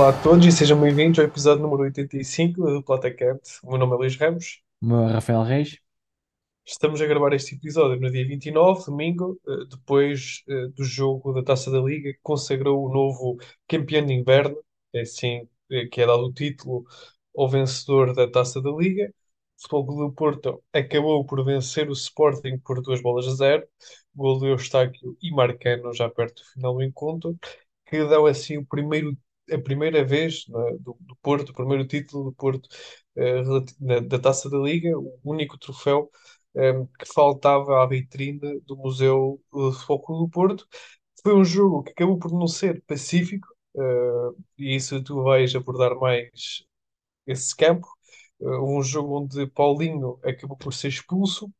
Olá a todos e sejam bem-vindos ao episódio número 85 do Platacante. O meu nome é Luís Ramos. O meu é Rafael Reis. Estamos a gravar este episódio no dia 29, domingo, eh, depois eh, do jogo da Taça da Liga, que consagrou o novo campeão de inverno, é assim eh, que é dado o título ao vencedor da Taça da Liga. O Futebol Clube do Porto acabou por vencer o Sporting por duas bolas a zero, gol do Eustáquio e Marcano já perto do final do encontro, que dão assim o primeiro a primeira vez né, do, do Porto, o primeiro título do Porto eh, na- da Taça da Liga, o único troféu eh, que faltava à vitrine do Museu do Futebol Clube do Porto. Foi um jogo que acabou por não ser pacífico, eh, e isso tu vais abordar mais esse campo. Eh, um jogo onde Paulinho acabou por ser expulso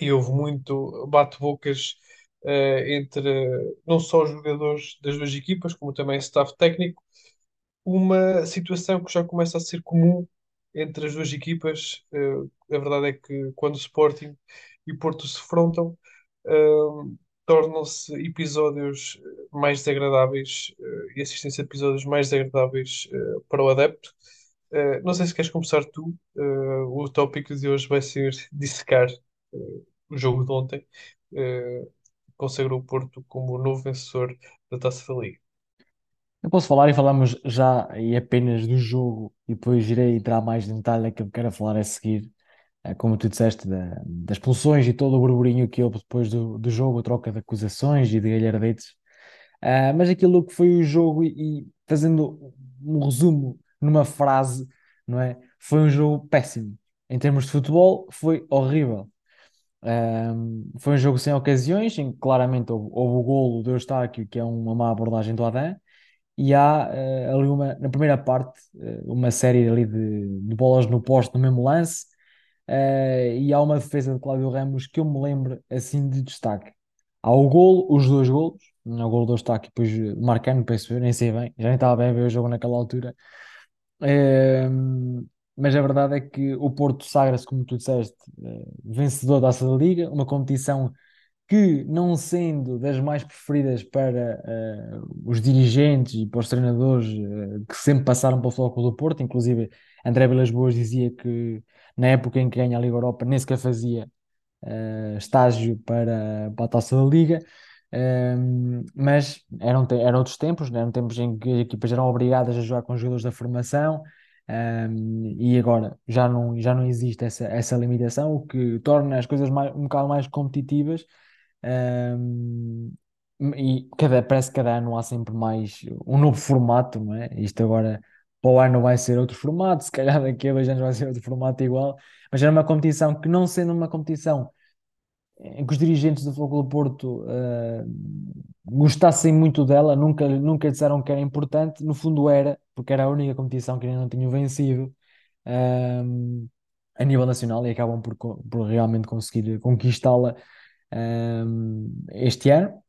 e houve muito bate-bocas eh, entre não só os jogadores das duas equipas, como também staff técnico uma situação que já começa a ser comum entre as duas equipas. Eh, a verdade é que quando Sporting e Porto se defrontam, eh, tornam-se episódios mais desagradáveis eh, e assistência a episódios mais desagradáveis eh, para o adepto. Eh, não sei se queres começar tu. Eh, o tópico de hoje vai ser dissecar eh, o jogo de ontem. eh, consagrou o Porto como o novo vencedor da Taça da Liga. Eu posso falar e falamos já e apenas do jogo e depois irei entrar mais em detalhe naquilo que quero falar a seguir, eh, como tu disseste, da- das expulsões e todo o burburinho que houve depois do, do jogo, a troca de acusações e de galhardetes. Ah, mas aquilo que foi o jogo e, e fazendo um resumo numa frase, não é? Foi um jogo péssimo. Em termos de futebol, foi horrível. Foi um jogo sem ocasiões, em que claramente houve, houve o golo do Eustáquio, que é uma má abordagem do Adam, e há eh, ali uma, na primeira parte, eh, uma série ali de, de bolas no poste no mesmo lance, eh, e há uma defesa de Cláudio Ramos que eu me lembro assim de destaque. Há o golo, os dois golos, o golo do Eustáquio, depois marcando, penso eu, nem sei bem, já nem estava bem a ver o jogo naquela altura. Mas a verdade é que o Porto sagra-se, como tu disseste, eh, vencedor da Taça da Liga, uma competição que, não sendo das mais preferidas para eh, os dirigentes e para os treinadores eh, que sempre passaram pelo Clube do Porto, inclusive André Vilas-Boas dizia que na época em que ganha a Liga Europa nem sequer fazia eh, estágio para, para a Taça da Liga. Um, mas eram, eram outros tempos, né? eram tempos em que as equipas eram obrigadas a jogar com jogadores da formação, um, e agora já não, já não existe essa, essa limitação, o que torna as coisas mais, um bocado mais competitivas. Um, e cada, parece que cada ano há sempre mais um novo formato, não é? Isto agora para o ano vai ser outro formato, se calhar daqui a dois anos vai ser outro formato igual, mas era uma competição que, não sendo uma competição em que os dirigentes do Futebol Porto eh, gostassem muito dela, nunca, nunca disseram que era importante, no fundo era, porque era a única competição que ainda não tinham vencido eh, a nível nacional e acabam por, por realmente conseguir conquistá-la eh, este ano.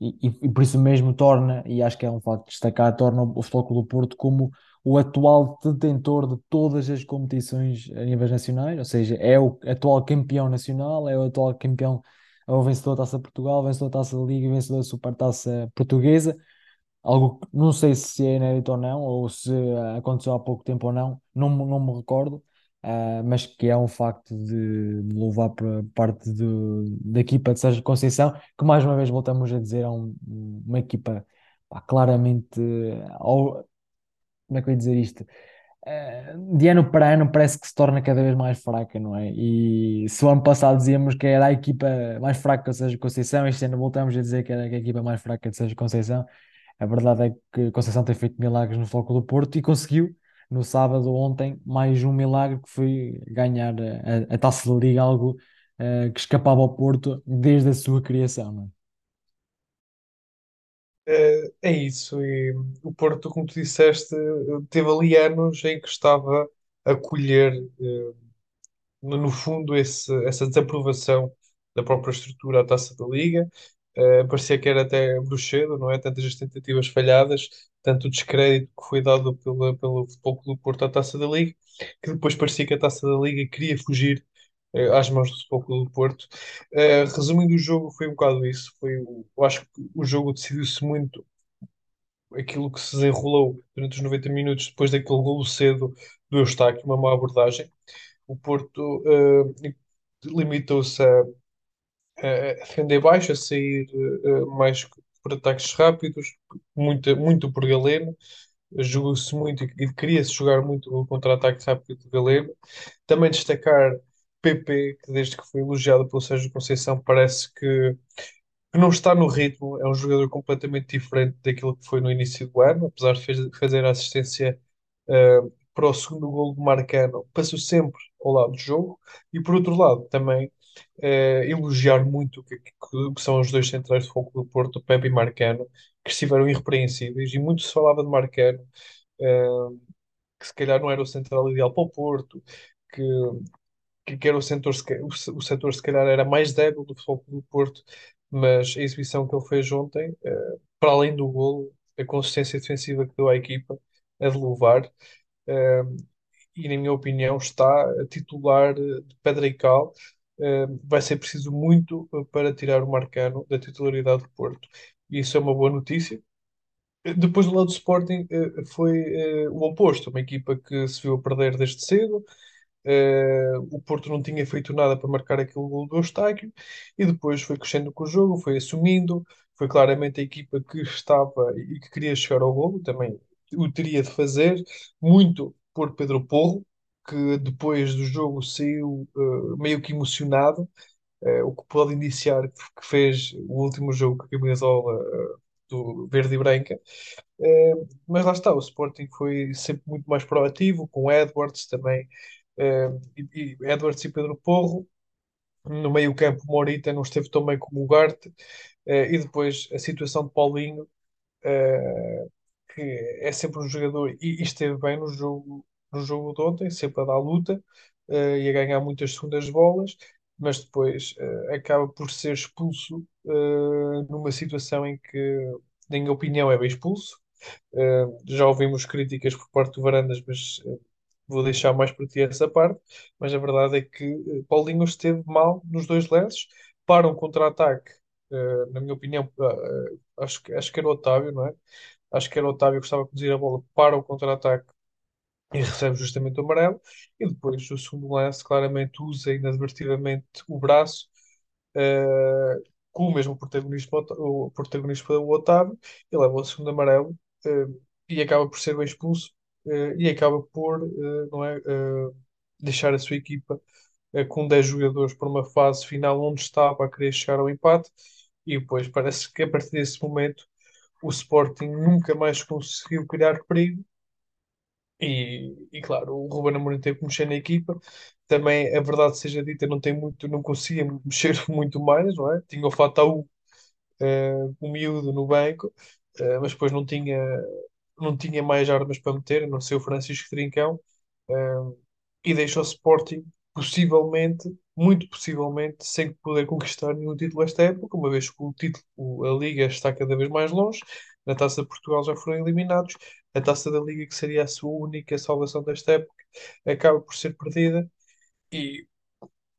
e- e por isso mesmo torna, e acho que é um facto de destacar, torna o Futebol Clube do Porto como o atual detentor de todas as competições a níveis nacionais, ou seja, é o atual campeão nacional, é o atual campeão, é o vencedor da Taça Portugal, vencedor da Taça da Liga, vencedor da Supertaça Portuguesa, algo que não sei se é inédito ou não, ou se aconteceu há pouco tempo ou não, não, não me recordo, ah, mas que é um facto de, de louvar para parte do, da equipa de Sérgio Conceição, que mais uma vez voltamos a dizer, é um- uma equipa pá, claramente, ao- como é que eu ia dizer isto? eh, de ano para ano parece que se torna cada vez mais fraca, não é? E se o ano passado dizíamos que era a equipa mais fraca de Sérgio Conceição, este ano voltamos a dizer que era a equipa mais fraca de Sérgio Conceição. A verdade é que Conceição tem feito milagres no Foco do Porto e conseguiu, no sábado ontem, mais um milagre que foi ganhar a, a Taça da Liga, algo eh, que escapava ao Porto desde a sua criação, é? Isso. E o Porto, como tu disseste, teve ali anos em que estava a colher, eh, no fundo, esse- essa desaprovação da própria estrutura da Taça da Liga. Eh, parecia que era até bruxedo, não é? Tantas as tentativas falhadas, tanto o descrédito que foi dado pela, pelo Futebol Clube do Porto à Taça da Liga, que depois parecia que a Taça da Liga queria fugir, às mãos do Futebol do Porto. Eh, resumindo o jogo, foi um bocado isso. Foi, o- eu acho que o jogo decidiu-se muito aquilo que se desenrolou durante os 90 minutos depois daquele golo cedo do Eustáquio, uma má abordagem. O Porto eh, limitou-se a, a defender baixo, a sair eh, mais por ataques rápidos, muito, muito por Galeno. Jogou-se muito e queria-se jogar muito o contra-ataque rápido de Galeno. Também destacar PP, que desde que foi elogiado pelo Sérgio Conceição, parece que que não está no ritmo, é um jogador completamente diferente daquilo que foi no início do ano, apesar de fez- fazer a assistência eh, para o segundo gol do Marcano, passou sempre ao lado do jogo, e por outro lado também eh, elogiar muito o que, que- que são os dois centrais de foco do Porto, Pepe e Marcano, que estiveram irrepreensíveis, e muito se falava de Marcano, eh, que se calhar não era o central ideal para o Porto, que que, que era o setor, o, se- o setor se calhar era mais débil do Futebol do Porto, mas a exibição que ele fez ontem, eh, para além do golo, a consistência defensiva que deu à equipa, é de louvar, eh, e na minha opinião está a titular eh, de pedra e cal. Eh, vai ser preciso muito para tirar o Marcano da titularidade do Porto. E isso é uma boa notícia. Depois, do lado do Sporting, eh, foi eh, o oposto. Uma equipa que se viu a perder desde cedo, eh, o Porto não tinha feito nada para marcar aquele gol do Eustáquio e depois foi crescendo com o jogo, foi assumindo, foi claramente a equipa que estava e que queria chegar ao golo, também o teria de fazer, muito por Pedro Porro, que depois do jogo saiu eh, meio que emocionado, eh, o que pode indiciar que fez o último jogo com a camisola do verde e branca. Mas lá está, o Sporting foi sempre muito mais proativo, com Edwards também, e, e Edwards e Pedro Porro. No meio-campo, Morita não esteve tão bem como o Ugarte, eh, e depois a situação de Paulinho, eh, que é sempre um jogador, e, e esteve bem no jogo, no jogo de ontem, sempre a dar luta, eh, e a ganhar muitas segundas bolas, mas depois eh, acaba por ser expulso, eh, numa situação em que, na minha opinião, é bem expulso Uh, já ouvimos críticas por parte do Varandas, mas uh, vou deixar mais para ti essa parte. Mas a verdade é que uh, Paulinho esteve mal nos dois lances. Para um contra-ataque, uh, na minha opinião, uh, acho, acho que era o Otávio, não é? Acho que era o Otávio que estava a conduzir a bola para o contra-ataque e recebe justamente o amarelo. E depois o segundo lance, claramente usa inadvertidamente o braço eh, com o mesmo protagonismo, o protagonista o Otávio, e leva o segundo amarelo eh, e acaba por ser bem expulso eh, e acaba por eh, não é, eh, deixar a sua equipa eh, com 10 jogadores para uma fase final onde estava a querer chegar ao empate e depois parece que a partir desse momento o Sporting nunca mais conseguiu criar perigo e, e claro, o Ruben Amorim teve que mexer na equipa. Também, a verdade seja dita, não tem muito, não conseguia mexer muito mais, não é? Tinha o Fataú, eh, o miúdo no banco, eh, mas depois não tinha, não tinha mais armas para meter, não ser o Francisco Trincão, eh, e deixou o Sporting, possivelmente, muito possivelmente, sem poder conquistar nenhum título esta época, uma vez que o título, a Liga está cada vez mais longe, na Taça de Portugal já foram eliminados, a Taça da Liga, que seria a sua única salvação desta época, acaba por ser perdida, e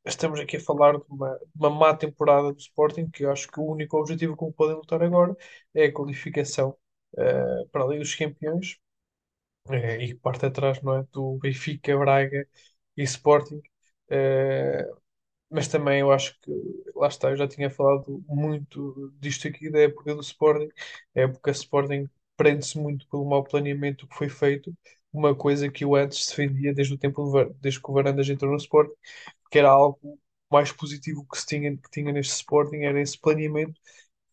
estamos aqui a falar de uma, de uma má temporada do Sporting, que eu acho que o único objetivo que podem lutar agora é a qualificação eh, para a Liga dos Campeões, eh, e parte atrás, não é, do Benfica, Braga e Sporting. Eh, mas também eu acho que, lá está, eu já tinha falado muito disto aqui da época do Sporting. A época Sporting prende-se muito pelo mau planeamento que foi feito, uma coisa que eu antes defendia desde o tempo desde que o Varandas entrou no Sporting, que era algo mais positivo que se tinha, que tinha neste Sporting, era esse planeamento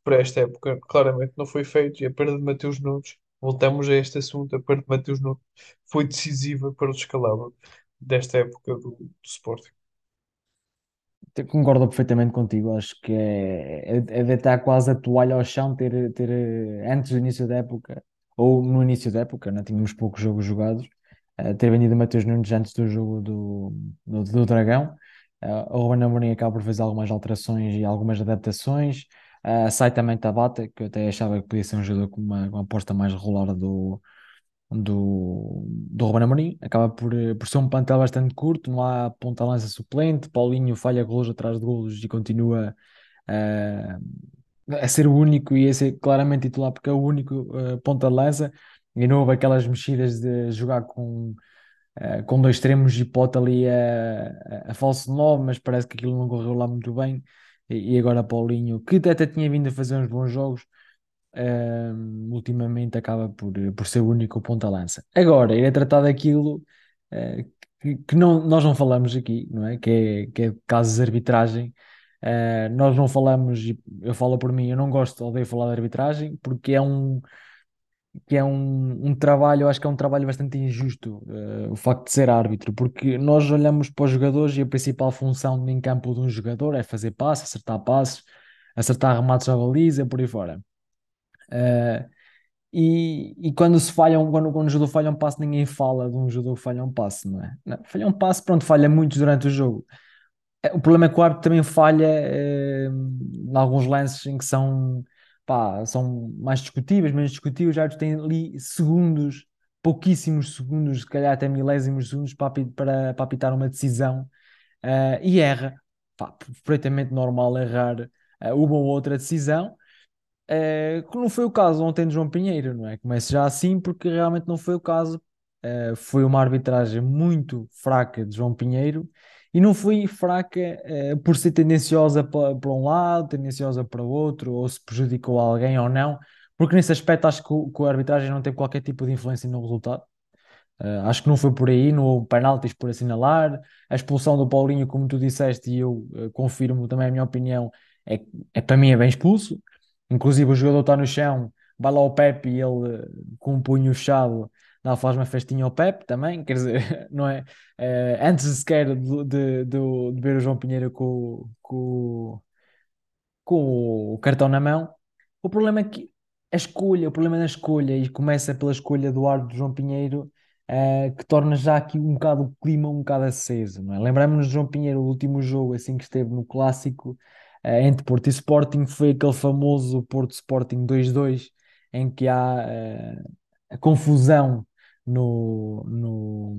para esta época. Claramente não foi feito e a perda de Mateus Nunes, voltamos a este assunto, a perda de Mateus Nunes foi decisiva para o descalabro desta época do, do Sporting. Concordo perfeitamente contigo. Acho que é, é, é deitar quase a toalha ao chão ter, ter eh, antes do início da época, ou no início da época, não tínhamos poucos jogos jogados, eh, ter vendido Matheus Nunes antes do jogo do, do, do Dragão. Eh, o Ruben Amorim acaba por fazer algumas alterações e algumas adaptações. Eh, sai também Tabata, que eu até achava que podia ser um jogador com uma, uma aposta mais regular do, do, do Ruben Amorim. Acaba por, eh, por ser um plantel bastante curto, não há ponta-lança suplente. Paulinho falha golos atrás de golos e continua, eh, a ser o único e a ser claramente titular, porque é o único uh, ponta de lança, e não houve aquelas mexidas de jogar com, uh, com dois extremos e pode ali a, a, a falso 9, mas parece que aquilo não correu lá muito bem. E, agora Paulinho, que até tinha vindo a fazer uns bons jogos, uh, ultimamente acaba por, por ser o único ponta-lança. Agora, ele é tratado daquilo uh, que, que não, nós não falamos aqui, não é? Que é, que é casos de arbitragem. Uh, nós não falamos, eu falo por mim, eu não gosto, odeio falar de arbitragem, porque é um, que é um, um trabalho, acho que é um trabalho bastante injusto, uh, o facto de ser árbitro, porque nós olhamos para os jogadores e a principal função em campo de um jogador é fazer passes, acertar passes, acertar remates à baliza, por aí fora. Uh, e, e quando se falham, quando, quando o jogador falha um passe, ninguém fala de um jogador que falha um passe, não é? Não, falha um passe, pronto, falha muito durante o jogo. Eh, o problema é que o árbitro também falha em alguns lances em que são, pá, são mais discutíveis, menos discutíveis. Árbitro tem ali segundos, pouquíssimos segundos, se calhar até milésimos segundos para, para, para apitar uma decisão uh, e erra. Pá, perfeitamente normal errar uh, uma ou outra decisão Uh, que não foi o caso ontem de João Pinheiro, não é? Começa já assim porque realmente não foi o caso. Foi uma arbitragem muito fraca de João Pinheiro e não foi fraca uh, por ser tendenciosa para, um lado, tendenciosa para o outro, ou se prejudicou alguém ou não, porque nesse aspecto acho que, o, que a arbitragem não teve qualquer tipo de influência no resultado. Uh, acho que não foi por aí, não houve penaltis por assinalar. A expulsão do Paulinho, como tu disseste, e eu uh, confirmo também a minha opinião, é, é para mim é bem expulso. Inclusive o jogador está no chão, vai lá o Pepe e ele com um punho fechado dá, faz uma festinha ao Pepe também, quer dizer, não é? é antes sequer de, de, de, de, ver o João Pinheiro com, com, com o cartão na mão, o problema é que a escolha, o problema na escolha, e começa pela escolha do árbitro João Pinheiro, uh, que torna já aqui um bocado o clima um bocado aceso, não é? Lembramos-nos de João Pinheiro, o último jogo assim que esteve no Clássico, uh, entre Porto e Sporting, foi aquele famoso Porto Sporting 2-2, em que há a confusão no, no.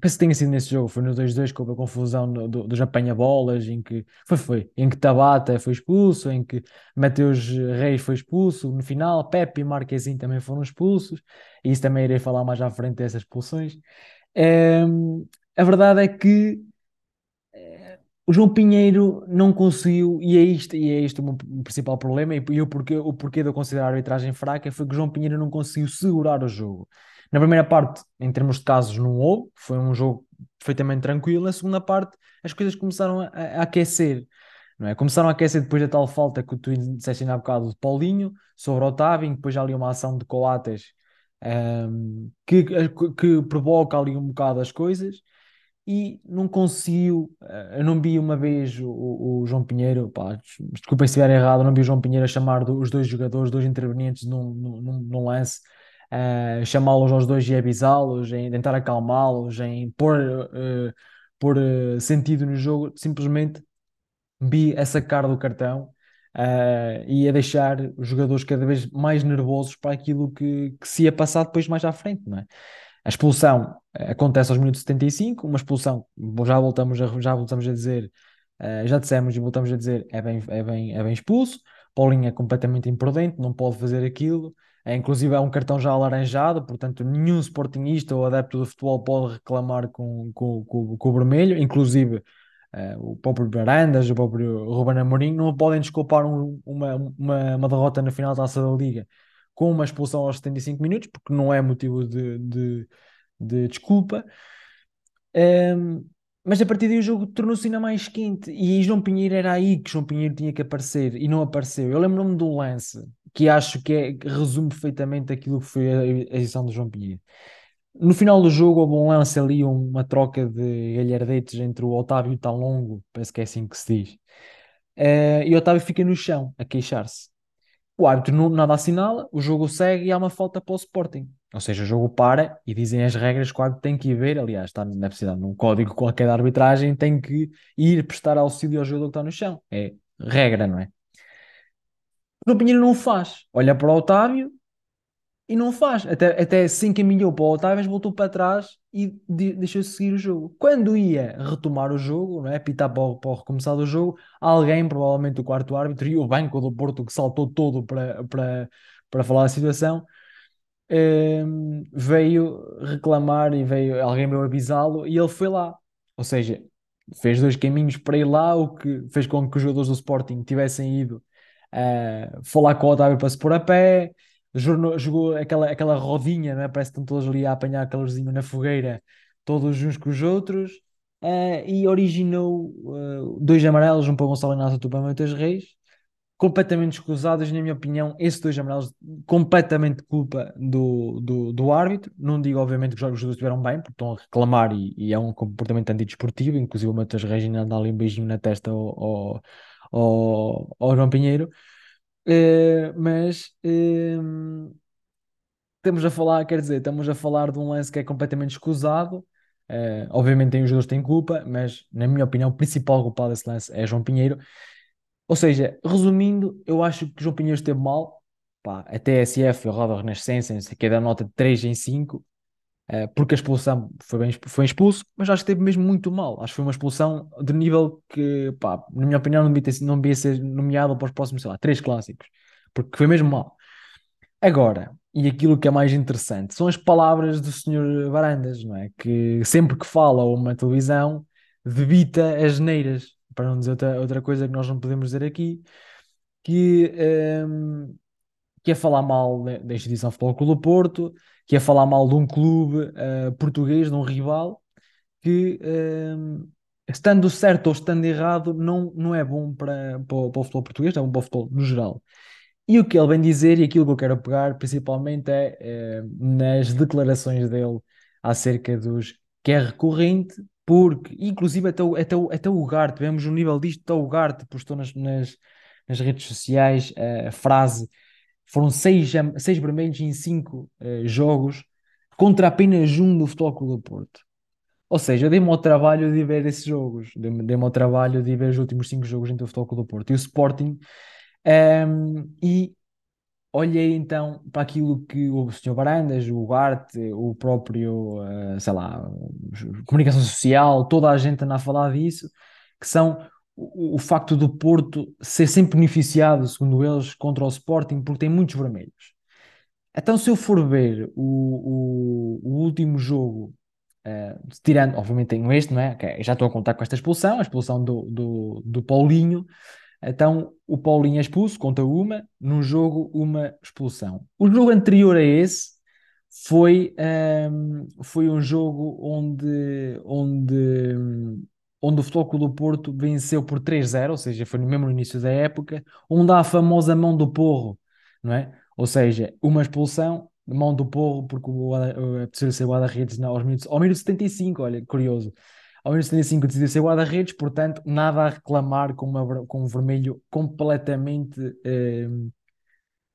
Penso que tenha sido nesse jogo, foi no 2-2 com a confusão do, do, dos apanha-bolas, em que foi, foi, em que Tabata foi expulso, em que Mateus Reis foi expulso no final, Pepe e Marquezinho também foram expulsos, e isso também irei falar mais à frente dessas expulsões. É, a verdade é que é, João Pinheiro não conseguiu, e é isto, e é isto o meu principal problema, e, e o, porquê, o porquê de eu considerar a arbitragem fraca foi que o João Pinheiro não conseguiu segurar o jogo. Na primeira parte, em termos de casos, não houve, foi um jogo perfeitamente tranquilo. Na segunda parte, as coisas começaram a, a aquecer. Não é? Começaram a aquecer depois da tal falta que tu disseste há bocado de Paulinho sobre Otávio, depois ali uma ação de Coates um, que, que provoca ali um bocado as coisas e não conseguiu. Eh, eu não vi uma vez o, o João Pinheiro, pá, desculpem se estiver errado, não vi o João Pinheiro a chamar os dois jogadores, dois intervenientes num, num, num lance uh, chamá-los aos dois e avisá-los, em tentar acalmá-los, em pôr, uh, pôr uh, sentido no jogo, simplesmente vi a sacar do cartão e a deixar os jogadores cada vez mais nervosos para aquilo que, que se ia passar depois mais à frente, não é? A expulsão acontece aos minutos 75, uma expulsão, já voltamos a, já voltamos a dizer, já dissemos e voltamos a dizer, é bem, é bem, é bem expulso. Paulinho é completamente imprudente, não pode fazer aquilo. É, inclusive é um cartão já alaranjado, portanto nenhum sportingista ou adepto do futebol pode reclamar com, com, com, com o vermelho, inclusive uh, o próprio Barandas, o próprio Ruben Amorim, não podem desculpar um, uma, uma, uma derrota na final da Taça da Liga com uma expulsão aos 75 minutos, porque não é motivo de, de, de desculpa. Um, mas a partir daí o jogo tornou-se ainda mais quente e João Pinheiro era aí que João Pinheiro tinha que aparecer e não apareceu. Eu lembro-me do lance que acho que, é, que resume perfeitamente aquilo que foi a edição do João Pinheiro. No final do jogo houve um lance ali, uma troca de galhardetes entre o Otávio e o Talongo, parece que é assim que se diz. Uh, e o Otávio fica no chão a queixar-se. O árbitro não, nada assinala, o jogo segue e há uma falta para o Sporting. Ou seja, o jogo para e dizem as regras que o árbitro tem que ir ver. Aliás, está na precisar num código qualquer de arbitragem, tem que ir prestar auxílio ao jogador que está no chão. É regra, não é? O Pinheiro não o faz. Olha para o Otávio e não faz. Até, até se encaminhou para o Otávio, voltou para trás e de, deixou-se seguir o jogo. Quando ia retomar o jogo, não é? pitar para o, para o recomeçar do jogo, alguém, provavelmente o quarto árbitro e o banco do Porto, que saltou todo para, para, para falar da situação, um, veio reclamar e veio, alguém veio avisá-lo e ele foi lá. Ou seja, fez dois caminhos para ir lá, o que fez com que os jogadores do Sporting tivessem ido uh, falar com o Otávio para se pôr a pé, jogou, aquela, aquela rodinha, né? parece que estão todos ali a apanhar calorzinho na fogueira, todos uns com os outros, uh, e originou uh, dois amarelos, um para Gonçalo Inácio e outro para Matheus Reis, completamente escusados, na minha opinião, esses dois amarelos, completamente culpa do, do, do árbitro. Não digo, obviamente, que os jogadores estiveram bem, porque estão a reclamar e, e é um comportamento antidesportivo. Inclusive, o Matheus Regina dá ali um beijinho na testa ao, ao, ao, ao João Pinheiro. Uh, mas uh, estamos a falar, quer dizer, estamos a falar de um lance que é completamente escusado. Uh, obviamente, tem os jogadores têm culpa, mas na minha opinião, o principal culpado desse lance é João Pinheiro. Ou seja, resumindo, eu acho que João Pinheiro esteve mal. Pá, a TSF, a Roda Renascença, não sei que, nota de 3 em 5, eh, porque a expulsão foi, bem, foi expulso, mas acho que esteve mesmo muito mal. Acho que foi uma expulsão de nível que, pá, na minha opinião, não devia, ter, não devia ser nomeado para os próximos, sei lá, três clássicos, porque foi mesmo mal. Agora, e aquilo que é mais interessante, são as palavras do Sr. Varandas, não é? Que sempre que fala uma televisão, debita as neiras para não dizer outra, outra coisa que nós não podemos dizer aqui, que, um, ehm, que é falar mal da instituição Futebol Clube do Porto, que é falar mal de um clube uh, português, de um rival, que ehm, estando certo ou estando errado, não, não é bom para, para, o, para o futebol português, é bom para o futebol no geral. E o que ele vem dizer, e aquilo que eu quero pegar principalmente é, é nas declarações dele acerca dos que é recorrente porque, inclusive, até o, até o, até o Ugarte, vemos o nível disto, até o Ugarte postou nas, nas, nas redes sociais a frase: foram seis, seis vermelhos em cinco uh, jogos contra apenas um do Futebol Clube do Porto. Ou seja, dei-me ao trabalho de ver esses jogos, dei-me dei ao trabalho de ver os últimos cinco jogos entre o Futebol Clube do Porto e o Sporting. Um, ehm, e olhei então para aquilo que o Sr. Barandas, o Ugarte, o próprio, uh, sei lá, comunicação social, toda a gente anda a falar disso, que são o, o, facto do Porto ser sempre beneficiado, segundo eles, contra o Sporting, porque tem muitos vermelhos. Então, se eu for ver o, o, o último jogo, uh, tirando, obviamente tenho este, não é? Okay, já estou a contar com esta expulsão, a expulsão do, do, do Paulinho, então o Paulinho é expulso, conta uma, num jogo uma expulsão. O jogo anterior a esse foi, um, foi um jogo onde, onde, onde o Clube do Porto venceu por 3-0, ou seja, foi no mesmo início da época, onde há a famosa mão do porro, não é? Ou seja, uma expulsão, mão do porro, porque o, a terceira ser guarda-redes aos minutos, ao minuto 75, olha, curioso ao menos 75 decidiu ser guarda-redes, portanto, nada a reclamar com, uma, com um vermelho completamente eh,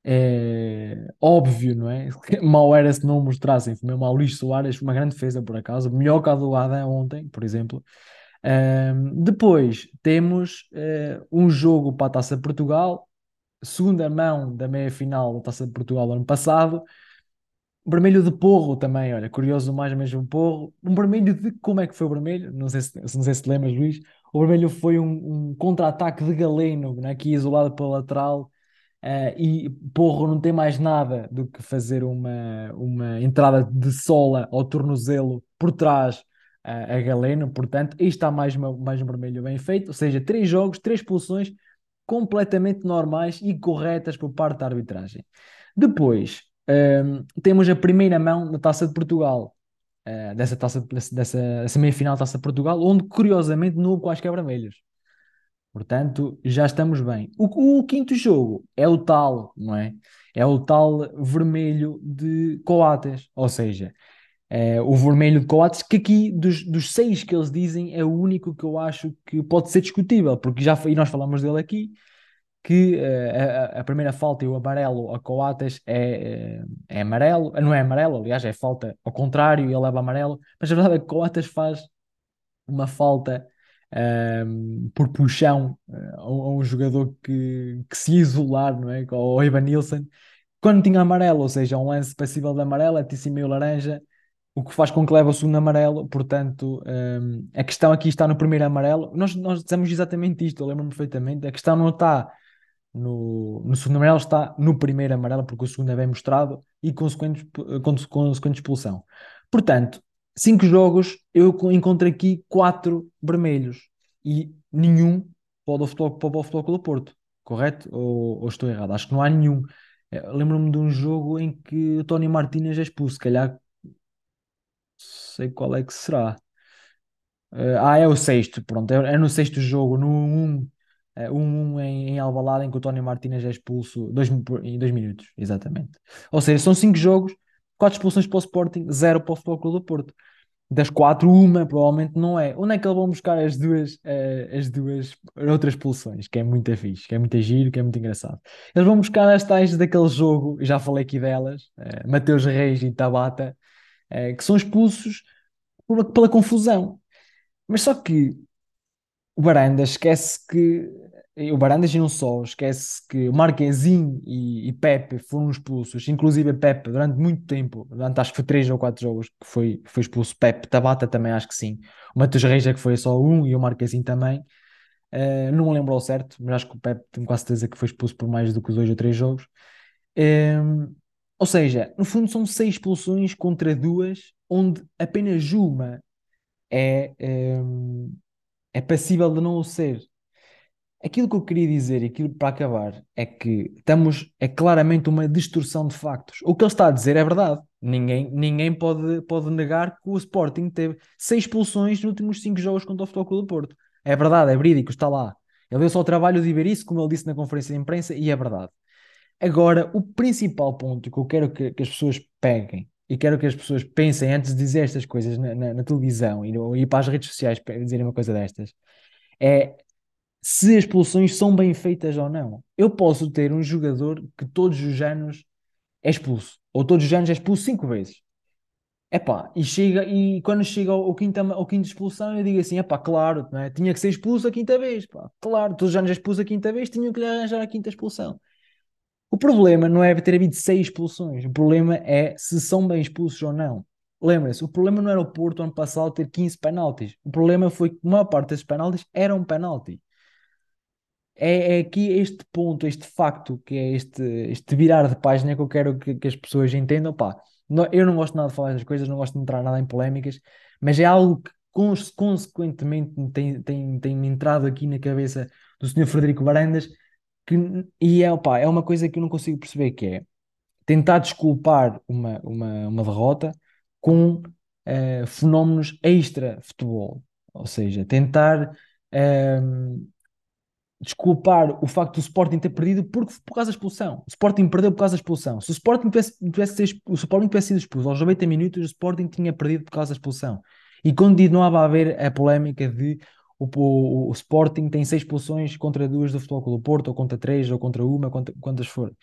eh, óbvio, não é? Mal era se não mostrassem. Foi mesmo ao Luís Soares, uma grande defesa por acaso, melhor que a do Adam ontem, por exemplo. Depois temos uh, um jogo para a Taça Portugal, segunda mão da meia-final da Taça de Portugal ano passado, vermelho de porro também, olha, curioso mais um porro. Um vermelho de como é que foi o vermelho? Não sei se, não sei se te lembras, Luís. O vermelho foi um, um contra-ataque de Galeno, né, aqui isolado pela lateral. Uh, e porro não tem mais nada do que fazer uma, uma entrada de sola ao tornozelo por trás a Galeno. Portanto, aí está mais, mais um vermelho bem feito. Ou seja, três jogos, três expulsões completamente normais e corretas por parte da arbitragem. Depois, temos a primeira mão na Taça de Portugal, uh, dessa, taça, dessa, dessa meia-final da Taça de Portugal, onde curiosamente não houve quaisquer vermelhos. Portanto, já estamos bem. O, o, quinto jogo é o tal, não é? É o tal vermelho de Coates, ou seja, é o vermelho de Coates, que aqui dos, dos seis que eles dizem é o único que eu acho que pode ser discutível, porque já e nós falamos dele aqui, que uh, a, a, primeira falta e o amarelo a Coates é, é, é amarelo, não é amarelo, aliás, é falta ao contrário ele leva amarelo, mas a verdade é que Coates faz uma falta ehm, por puxão uh, a, um jogador que, que se isolar, não é? O Ivan Nilsson, quando tinha amarelo, ou seja, um lance passível de amarelo, é assim meio laranja, o que faz com que leve o segundo amarelo. Portanto, um, a questão aqui está no primeiro amarelo. Nós, nós dissemos exatamente isto, eu lembro-me perfeitamente. A questão não está no, no segundo amarelo, está no primeiro amarelo, porque o segundo é bem mostrado e consequente, consequente expulsão. Portanto, cinco jogos, eu encontro aqui quatro vermelhos e nenhum para o Futebol, para o Futebol Clube Porto, correto? Ou, ou, estou errado? Acho que não há nenhum. É, lembro-me de um jogo em que o Tony Martínez é expulso, se calhar sei qual é que será. Uh, ah, é o sexto, pronto, é, é no sexto jogo, no 1 1 um, um em, em Alvalade, em que o Tony Martínez é expulso dois, em dois minutos, exatamente. Ou seja, são cinco jogos, quatro expulsões para o Sporting, zero para o Futebol Clube do Porto. Das quatro, uma provavelmente não é. Onde é que eles vão buscar as duas, uh, as duas outras expulsões? Que é muito fixe, que é muito giro, que é muito engraçado. Eles vão buscar as tais daquele jogo, já falei aqui delas, uh, Mateus Reis e Tabata, que são expulsos pela confusão. Mas só que o Barandas esquece que o Barandas e não só, esquece que o Marquezinho e, e Pepe foram expulsos, inclusive Pepe durante muito tempo, durante acho que foi três ou quatro jogos que foi, foi expulso Pepe, Tabata também acho que sim, o Matheus Reis é que foi só um e o Marquezinho também, uh, não me lembro ao certo, mas acho que o Pepe tenho quase certeza que foi expulso por mais do que dois ou três jogos. Ehm, ou seja, no fundo são seis expulsões contra duas, onde apenas uma é, ehm, é passível de não o ser. Aquilo que eu queria dizer, e aquilo para acabar, é que estamos, é claramente uma distorção de factos. O que ele está a dizer é verdade. Ninguém, ninguém pode, pode negar que o Sporting teve seis expulsões nos últimos cinco jogos contra o Futebol Clube do Porto. É verdade, é verídico, está lá. Ele deu só o trabalho de ver isso, como ele disse na conferência de imprensa, e é verdade. Agora, o principal ponto que eu quero que, que as pessoas peguem e quero que as pessoas pensem antes de dizer estas coisas na, na, na televisão e, no, e para as redes sociais para dizerem uma coisa destas é se as expulsões são bem feitas ou não. Eu posso ter um jogador que todos os anos é expulso, ou todos os anos é expulso cinco vezes. Epá, e, chega, e quando chega ao, ao, quinta, ao quinta expulsão, eu digo assim: epá, claro, não é? tinha que ser expulso a quinta vez, pá. claro, todos os anos é expulso a quinta vez, tinham que lhe arranjar a quinta expulsão. O problema não é ter havido seis expulsões, o problema é se são bem expulsos ou não. Lembrem-se, o problema não era o Porto ano passado ter 15 penaltis, o problema foi que a maior parte desses penaltis eram penalti é, é aqui este ponto, este facto, que é este, este virar de página que eu quero que, que as pessoas entendam. Pá, não, eu não gosto nada de falar estas coisas, não gosto de entrar nada em polémicas, mas é algo que consequentemente tem, tem, tem entrado aqui na cabeça do Sr. Frederico Varandas, que, e é, é uma coisa que eu não consigo perceber, que é tentar desculpar uma, uma, uma derrota com uh, fenómenos extra-futebol, ou seja, tentar... Uh, desculpar o facto do Sporting ter perdido por, por causa da expulsão. O Sporting perdeu por causa da expulsão. Se o Sporting tivesse, tivesse, o Sporting tivesse sido expulso aos 90 minutos, o Sporting tinha perdido por causa da expulsão. E continuava a haver a polémica de o, o, o Sporting tem seis expulsões contra duas do Futebol Clube do Porto, ou contra três, ou contra uma, quantas for.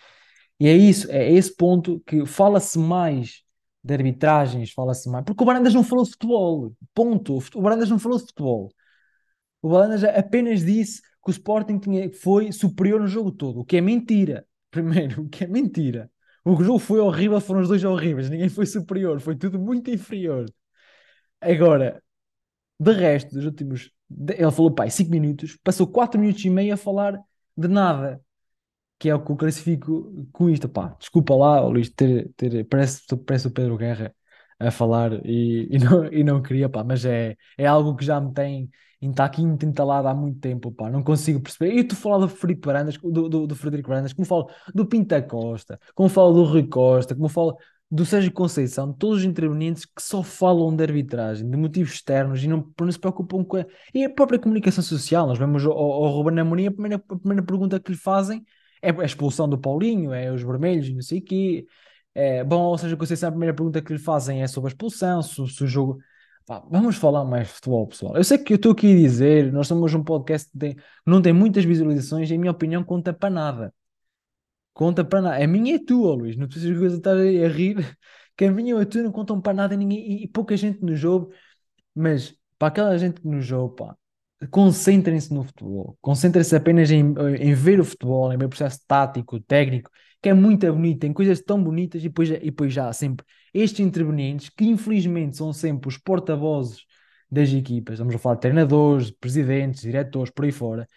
E é isso, é esse ponto que fala-se mais de arbitragens, fala-se mais. Porque o Barandas não falou de futebol. Ponto. O Barandas não falou de futebol. O Barandas apenas disse que o Sporting tinha, foi superior no jogo todo, o que é mentira. Primeiro, o que é mentira. O jogo foi horrível, foram os dois horríveis, ninguém foi superior, foi tudo muito inferior. Agora, de resto, dos últimos. Ele falou, pai, 5 minutos, passou 4 minutos e meio a falar de nada, que é o que eu classifico com isto. Pá, desculpa lá, Luís, ter, ter, parece, parece o Pedro Guerra a falar e, e, não, e não queria, pá, mas é, é algo que já me tem está aqui entalado há muito tempo, pá, não consigo perceber. E tu falas do Frederico Barandas, do, do, do Frederico Barandas, como falo do Pinta Costa, como falo do Rui Costa, como falo do Sérgio Conceição, de todos os intervenientes que só falam de arbitragem, de motivos externos e não, não se preocupam com a, e a própria comunicação social. Nós vemos o, o Ruben Amorim, a primeira, a primeira pergunta que lhe fazem é a expulsão do Paulinho, é os vermelhos, não sei o quê. É, bom, ou seja, Conceição, a primeira pergunta que lhe fazem é sobre a expulsão, se, o jogo vamos falar mais de futebol, pessoal. Eu sei que eu estou aqui a dizer, nós somos um podcast que tem, não tem muitas visualizações, e a minha opinião conta para nada. Conta para nada. A minha é tua, Luís. Não precisas de estar a rir, que a minha ou a tua não contam para nada ninguém, e, e pouca gente nos jogo. Mas para aquela gente que nos jogo, pá, concentrem-se no futebol. Concentrem-se apenas em, em ver o futebol, em ver o processo tático, técnico, que é muito bonito, tem coisas tão bonitas e depois, e depois já há sempre estes intervenientes que infelizmente são sempre os porta-vozes das equipas, estamos a falar de treinadores, presidentes, diretores, por aí fora,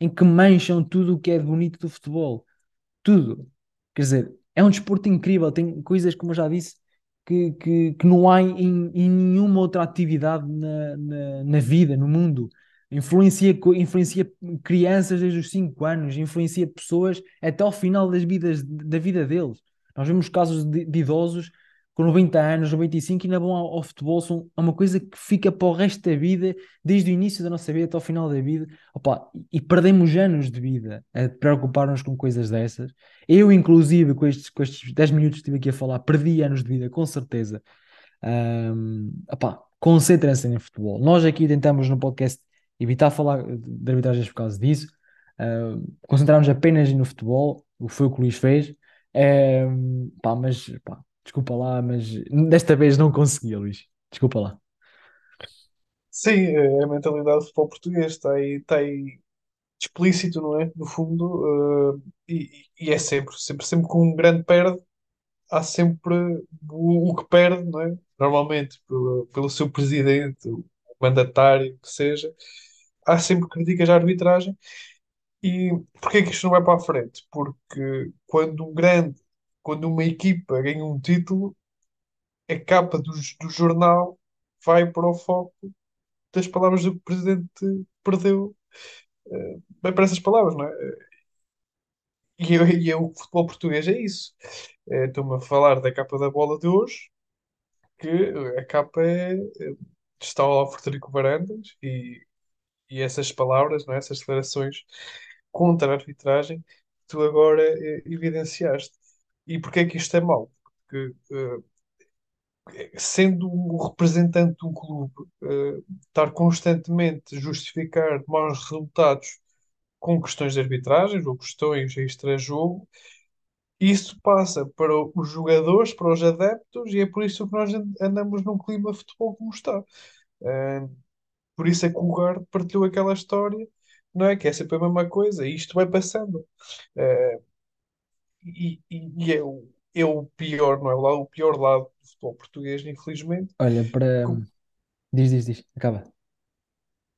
em que mancham tudo o que é bonito do futebol. Tudo. Quer dizer, é um desporto incrível, tem coisas, como eu já disse, que, que, que não há em, em nenhuma outra atividade na, na, na vida, no mundo. Influencia, influencia crianças desde os 5 anos, influencia pessoas até ao final das vidas, da vida deles. Nós vemos casos de, de idosos com 90 anos, 95 e ainda vão ao, ao, futebol, são é uma coisa que fica para o resto da vida, desde o início da nossa vida até ao final da vida. Opa, e perdemos anos de vida a preocupar-nos com coisas dessas. Eu, inclusive, com estes, com estes 10 minutos que estive aqui a falar, perdi anos de vida, com certeza. Um, concentrem-se em futebol. Nós aqui tentamos no podcast evitar falar de arbitragens por causa disso, uh, concentrarmos apenas no futebol, o que foi o que o Luís fez. Um, pá, mas pá, desculpa lá, mas desta vez não consegui, Luís. Desculpa lá. Sim, é a mentalidade do futebol português está aí, está aí explícito, não é? No fundo, uh, e, e, é sempre, sempre, sempre que um grande perde, há sempre o, o que perde, não é? Normalmente pelo, pelo seu presidente, o mandatário, que seja, há sempre críticas à arbitragem. E porquê que isto não vai para a frente? Porque quando um grande, quando uma equipa ganha um título, a capa do, do jornal vai para o foco das palavras do que o presidente perdeu uh, bem para essas palavras, não é? E, eu, e eu, o futebol português é isso. Eh, estou-me a falar da capa da bola de hoje, que a capa é, é está ao Frederico Varandas e, e essas palavras, não é? essas declarações contra a arbitragem, tu agora eh, evidenciaste. E porquê é que isto é mau? Porque uh, sendo um representante de um clube, uh, estar constantemente a justificar maus resultados com questões de arbitragens ou questões extra-jogo, isso passa para os jogadores, para os adeptos, e é por isso que nós andamos num clima de futebol como está. Uh, por isso é que o Gard partilhou aquela história, não é? Que é sempre a mesma coisa, e isto vai passando. Uh, e, e, é, o, é o pior, não é? O, o pior lado do futebol português, infelizmente. Olha, para. Como, Diz, diz, diz, acaba.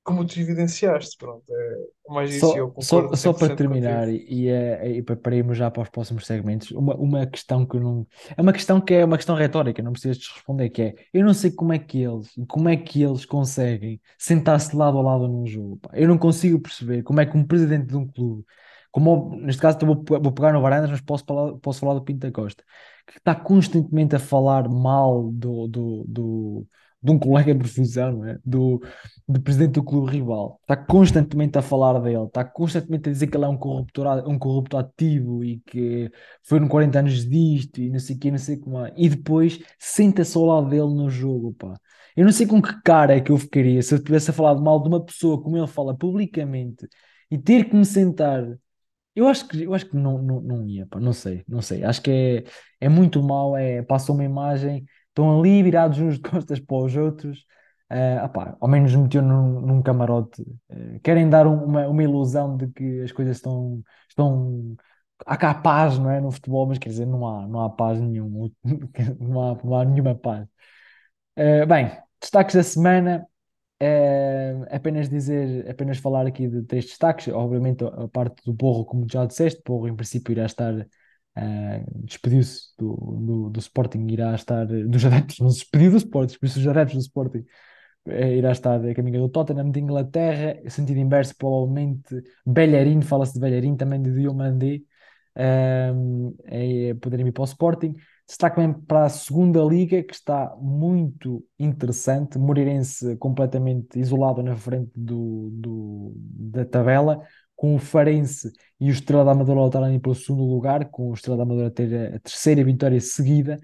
como tu evidenciaste, pronto. É, mais isso eu Só, só, concordo só para 100% terminar, contigo. e, e, eh, e para para irmos já para os próximos segmentos, uma, uma questão que eu não. É uma questão que é uma questão retórica, não precisas de responder, que é, eu não sei como é que eles, como é que eles conseguem sentar-se lado a lado num jogo. pá. Eu não consigo perceber como é que um presidente de um clube, como neste caso vou, vou pegar no Varandas, mas posso falar, posso falar do Pinto Costa, que está constantemente a falar mal do, do, do, de um colega de profissão, é? Do, do presidente do clube rival. Está constantemente a falar dele, está constantemente a dizer que ele é um corruptor, um corrupto ativo e que foi no 40 anos disto e não sei o que, não sei como é. E depois senta-se ao lado dele no jogo, pá. Eu não sei com que cara é que eu ficaria se eu tivesse a falar mal de uma pessoa como ele fala publicamente e ter que me sentar. Eu acho que, eu acho que não, não, não ia, pá, não sei, não sei. Acho que é, é muito mal, é, passa uma imagem, estão ali virados uns de costas para os outros. ah opá, ao menos meteu num, num camarote. Eh, querem dar um- uma, uma ilusão de que as coisas estão, estão. Há cá paz, não é? No futebol, mas quer dizer, não há, não há paz nenhuma. Não há, não há nenhuma paz. Eh, bem, destaques da semana. É, apenas dizer, apenas falar aqui de três destaques. Obviamente, a parte do Porro, como já disseste, Porro em princípio irá estar, eh, despediu-se do, do, do Sporting, irá estar, dos adeptos, não se despediu do Sporting, por isso os adeptos do Sporting eh, irá estar a caminho do Tottenham de Inglaterra, sentido inverso, provavelmente Bellerin, fala-se de Bellerin, também de Diomandé, um, é, poderem ir para o Sporting. Destaque também para a segunda liga, que está muito interessante. Moreirense completamente isolado na frente do, do- da tabela, com o Farense e o Estrela da Amadora lutarem pelo segundo lugar, com o Estrela da Amadora ter a terceira vitória seguida.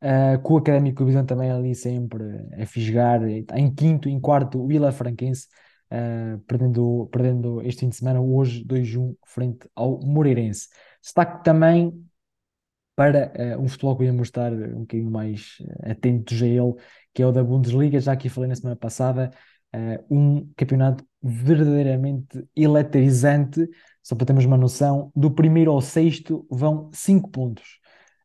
Uh, com o Académico Visão também ali sempre a fisgar, em quinto, em quarto, o Vila Franquense, uh, perdendo, perdendo este fim de semana, hoje 2-1, frente ao Moreirense. Destaque também para uh, um futebol que podemos estar um bocadinho mais uh, atentos a ele, que é o da Bundesliga, já aqui falei na semana passada, Uh, um campeonato verdadeiramente eletrizante. Só para termos uma noção, do primeiro ao sexto vão 5 pontos.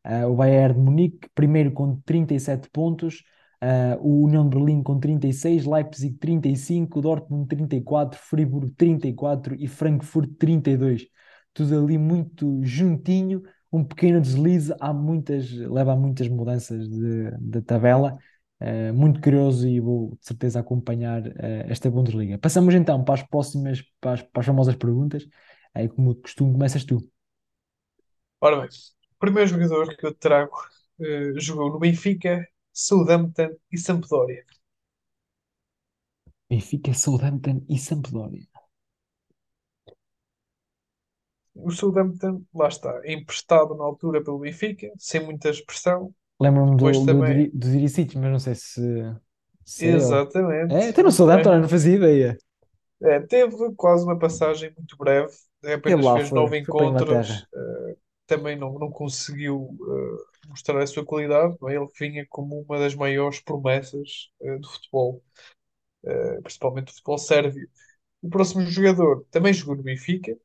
Uh, o Bayern de Munique, primeiro com 37 pontos, uh, o União de Berlim com 36, Leipzig 35, Dortmund 34, Friburgo 34 e Frankfurt 32. Tudo ali muito juntinho, um pequeno deslize, há muitas, leva a muitas mudanças de, de tabela. Uh, muito curioso e vou de certeza acompanhar uh, esta Bundesliga. Passamos então para as próximas, para as, para as famosas perguntas. Aí, como costume, começas tu. Ora bem, o primeiro jogador que eu trago uh, jogou no Benfica, Southampton e Sampdoria. Benfica, Southampton e Sampdoria. O Southampton, lá está, emprestado na altura pelo Benfica, sem muita expressão. Lembro-me do, Depois do, também, do Diricic, mas não sei se, se é ele. É, exatamente, até no Southampton, eu não fazia ideia. É, teve quase uma passagem muito breve, Ele apenas lá fez foi, nove foi para a Inglaterra. encontros, eh, também não, não conseguiu eh, mostrar a sua qualidade, não é? Ele vinha como uma das maiores promessas eh, do futebol, eh, principalmente do futebol sérvio. O próximo jogador também jogou no Benfica,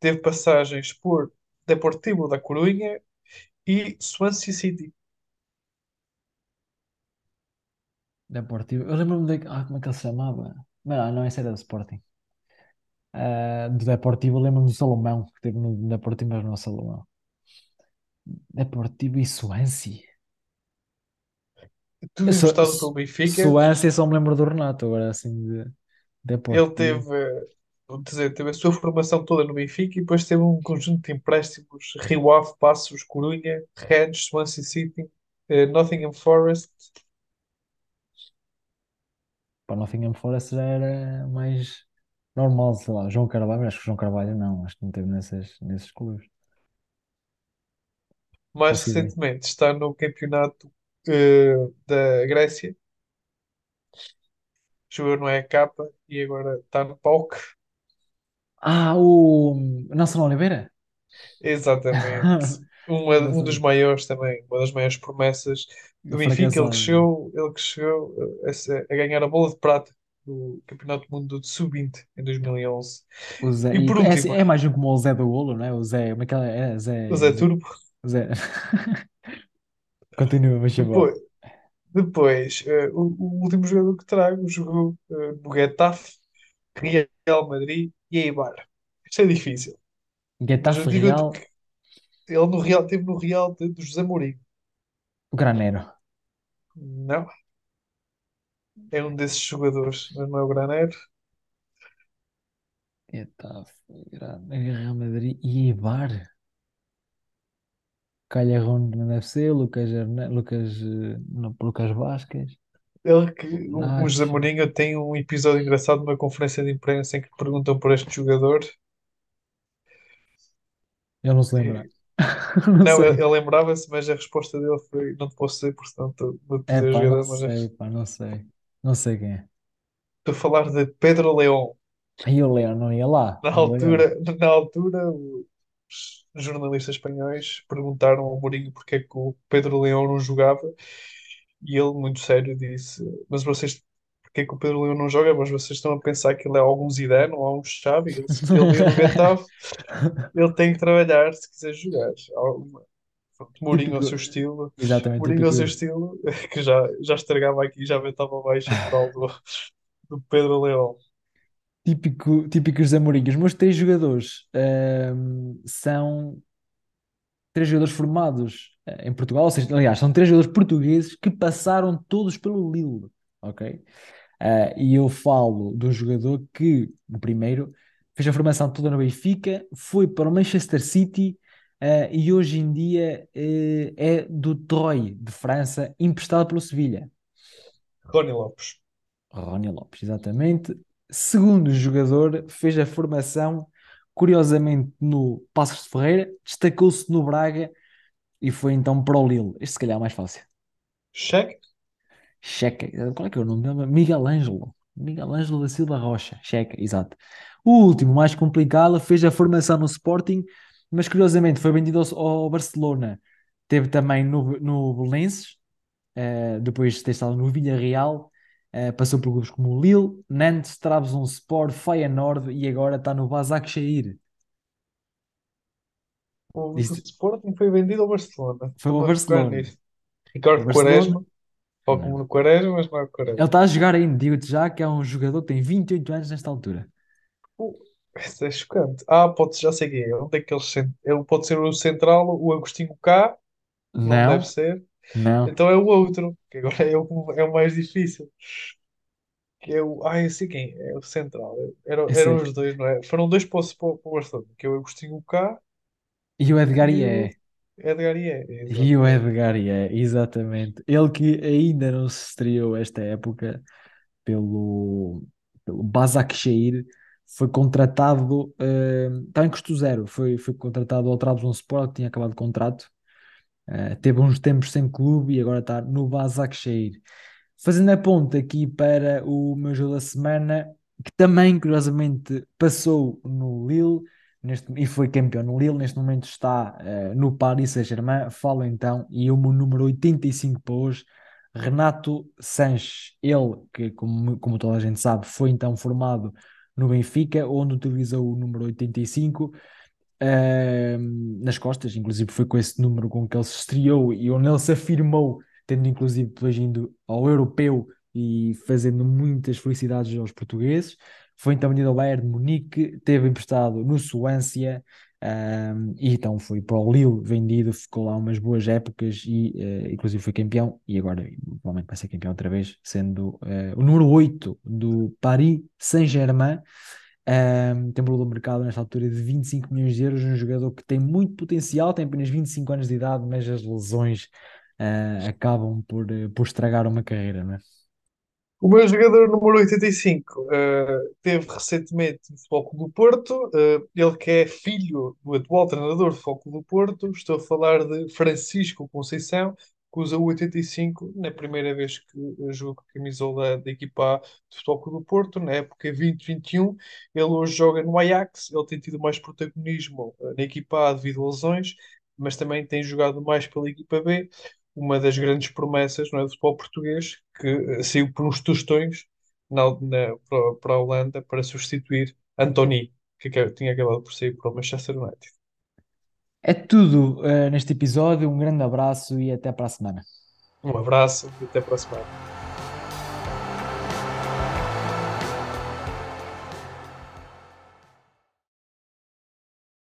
teve passagens por Deportivo da Corunha e Swansea City. Deportivo. Eu lembro-me de. Ah, como é que ele se chamava? Não, não, esse era do Sporting. Ah, do Deportivo, eu lembro-me do Salomão, que teve no Deportivo, mas não é Salomão. Deportivo e Swansea. Tudo sou, emprestado pelo Benfica, Swansea só me lembro do Renato, agora assim, de Ele Deportivo. teve, vou dizer, teve a sua formação toda no Benfica e depois teve um conjunto de empréstimos: Rio Ave, Passos, Corunha, Rennes, Swansea City, eh, Nottingham Forest. Para Nottingham Forest já era mais normal, sei lá, João Carvalho, mas acho que João Carvalho não, acho que não teve nesses, nesses clubes. Mais recentemente está no campeonato eh, da Grécia, jogou no EK e agora está no PAOK. Ah, o Nelson Oliveira? Exatamente. Uma, um dos maiores também, uma das maiores promessas do Benfica. Ele que chegou, ele que chegou eh, a, a ganhar a bola de prata do Campeonato do Mundo de Sub-20 em 2011. O Zé, E por é, assim, último, é mais um como o Zé do Golo, não é? O Zé, como é que é? É, o Zé, Zé Zé, Turbo. Zé. Continua, mas. Depois, depois eh, o, o último jogador que trago jogou eh, no Getafe, Real Madrid e Eibar. Isto é difícil, mas Getafe digo-te Real, que ele no Real, teve no Real de, do José Mourinho. o Granero. Não, é um desses jogadores, mas não é o Granero. Getafe, Gra- Real Madrid e Eibar. Calherón não deve ser, Lucas, Herne- Lucas, eh, não, Lucas Vasquez, Ele que, o, o José. Mourinho tem um episódio engraçado numa conferência de imprensa em que perguntam por este jogador. Ele não se lembra. E- Não não, ele, sei. ele lembrava-se, mas a resposta dele foi: Não te posso dizer, portanto, vou É dizer o pá, não jogador, mas sei, pá, não sei. Não sei quem é. estou a falar de Pedro León. Aí o Leão não ia lá. Na O Leão. altura, na altura, os jornalistas espanhóis perguntaram ao Mourinho porque é que o Pedro Leão não jogava e ele, muito sério, disse: Mas vocês, porque é que o Pedro Leão não joga? Mas vocês estão a pensar que ele é algum Zidane ou algum Xavi? Ele, ele Getafe, ele tem que trabalhar se quiser jogar. Alguma- Mourinho ao seu estilo, exatamente, Mourinho ao seu estilo, que já, já estragava aqui, já ventava baixo a moral do, do Pedro Leão. típico, típico José Mourinho. Os meus três jogadores ahm, são três jogadores formados em Portugal, ou seja, aliás, são três jogadores portugueses que passaram todos pelo Lille, ok? Ah, e eu falo de um jogador que, o primeiro, fez a formação toda no Benfica, foi para o Manchester City, ah, e hoje em dia eh, é do Troyes, de França, emprestado pelo Sevilha. Rony Lopes. Rony Lopes, exatamente. Segundo jogador, fez a formação, curiosamente, no Passos de Ferreira, destacou-se no Braga e foi então para o Lille. Este se calhar é mais fácil. Cheque. Checa. Qual é que é o nome dele? Miguel Ângelo. Miguel Ângelo da Silva Rocha. Checa, exato. O último, mais complicado, fez a formação no Sporting, mas curiosamente foi vendido ao, ao Barcelona. Teve também no, no Belenenses, eh, depois de ter estado no Villarreal Eh, passou por clubes como Lille, Nantes, Trabzonspor, Feyenoord e agora está no Başakşehir. O do Isto Sporting foi vendido ao Barcelona. foi o Estou-me a focar Barcelona. nisso. O Ricardo Barcelona, Quaresma, ou como não. no Quaresma, mas não é o Ele Quaresma. está a jogar ainda, digo-te já que é um jogador que tem 28 anos nesta altura. Uh, Isso é chocante. Ah, pode, já sei quem é. Onde é que ele, cent- ele pode ser o central, o Agostinho Cá, não deve Não, ser. não. Então é o outro, que agora é o, é o mais difícil. Que é o. Ah, eu sei quem é, é o central. Era, eram é- os dois, não é? Foram dois para o, para o Barcelona, que é o Agostinho Cá E o Edgar e é. o Edgar Ié. E o Exatamente. Edgar é, exatamente. Ele que ainda não se estreou esta época pelo, pelo Başakşehir, foi contratado, eh, está em custo zero, foi, foi contratado ao Trabzonspor, que tinha acabado o contrato, eh, teve uns tempos sem clube e agora está no Başakşehir. Fazendo a ponte aqui para o meu jogo da semana, que também, curiosamente, passou no Lille neste, e foi campeão no Lille, neste momento está eh, no Paris Saint-Germain. Falo então, e o meu número 85 para hoje, Renato Sanches. Ele, que, como, como toda a gente sabe, foi então formado no Benfica, onde utilizou o número 85 ehm, nas costas, inclusive foi com esse número com que ele se estreou e onde ele se afirmou, tendo inclusive depois indo ao europeu e fazendo muitas felicidades aos portugueses. Foi então vendido ao Bayern de Munique, teve emprestado no Suécia, ehm, e então foi para o Lille vendido, ficou lá umas boas épocas e eh, inclusive foi campeão e agora provavelmente vai ser campeão outra vez, sendo eh, o número 8 do Paris Saint-Germain. Um, tem um valor do mercado nesta altura de 25 milhões de euros, um jogador que tem muito potencial, tem apenas 25 anos de idade, mas as lesões ah, acabam por, eh, por estragar uma carreira, não é? O meu jogador número 85 eh, teve recentemente Futebol Clube do Porto. eh, ele que é filho do atual treinador do Clube do Porto. Estou a falar de Francisco Conceição, que usa o 85 na primeira vez que eh, jogou com a camisola da equipa Futebol Clube do Porto, na época 2021. Ele hoje joga no Ajax. Ele tem tido mais protagonismo na equipa A devido a lesões, mas também tem jogado mais pela equipa B uma das grandes promessas, não é, do futebol português, que eh, saiu por uns tostões na, na- para, para a Holanda para substituir Antony, que aca- tinha acabado por sair para o Manchester United. É tudo ah, neste episódio, um grande abraço e até para a semana. Um abraço e até para a semana.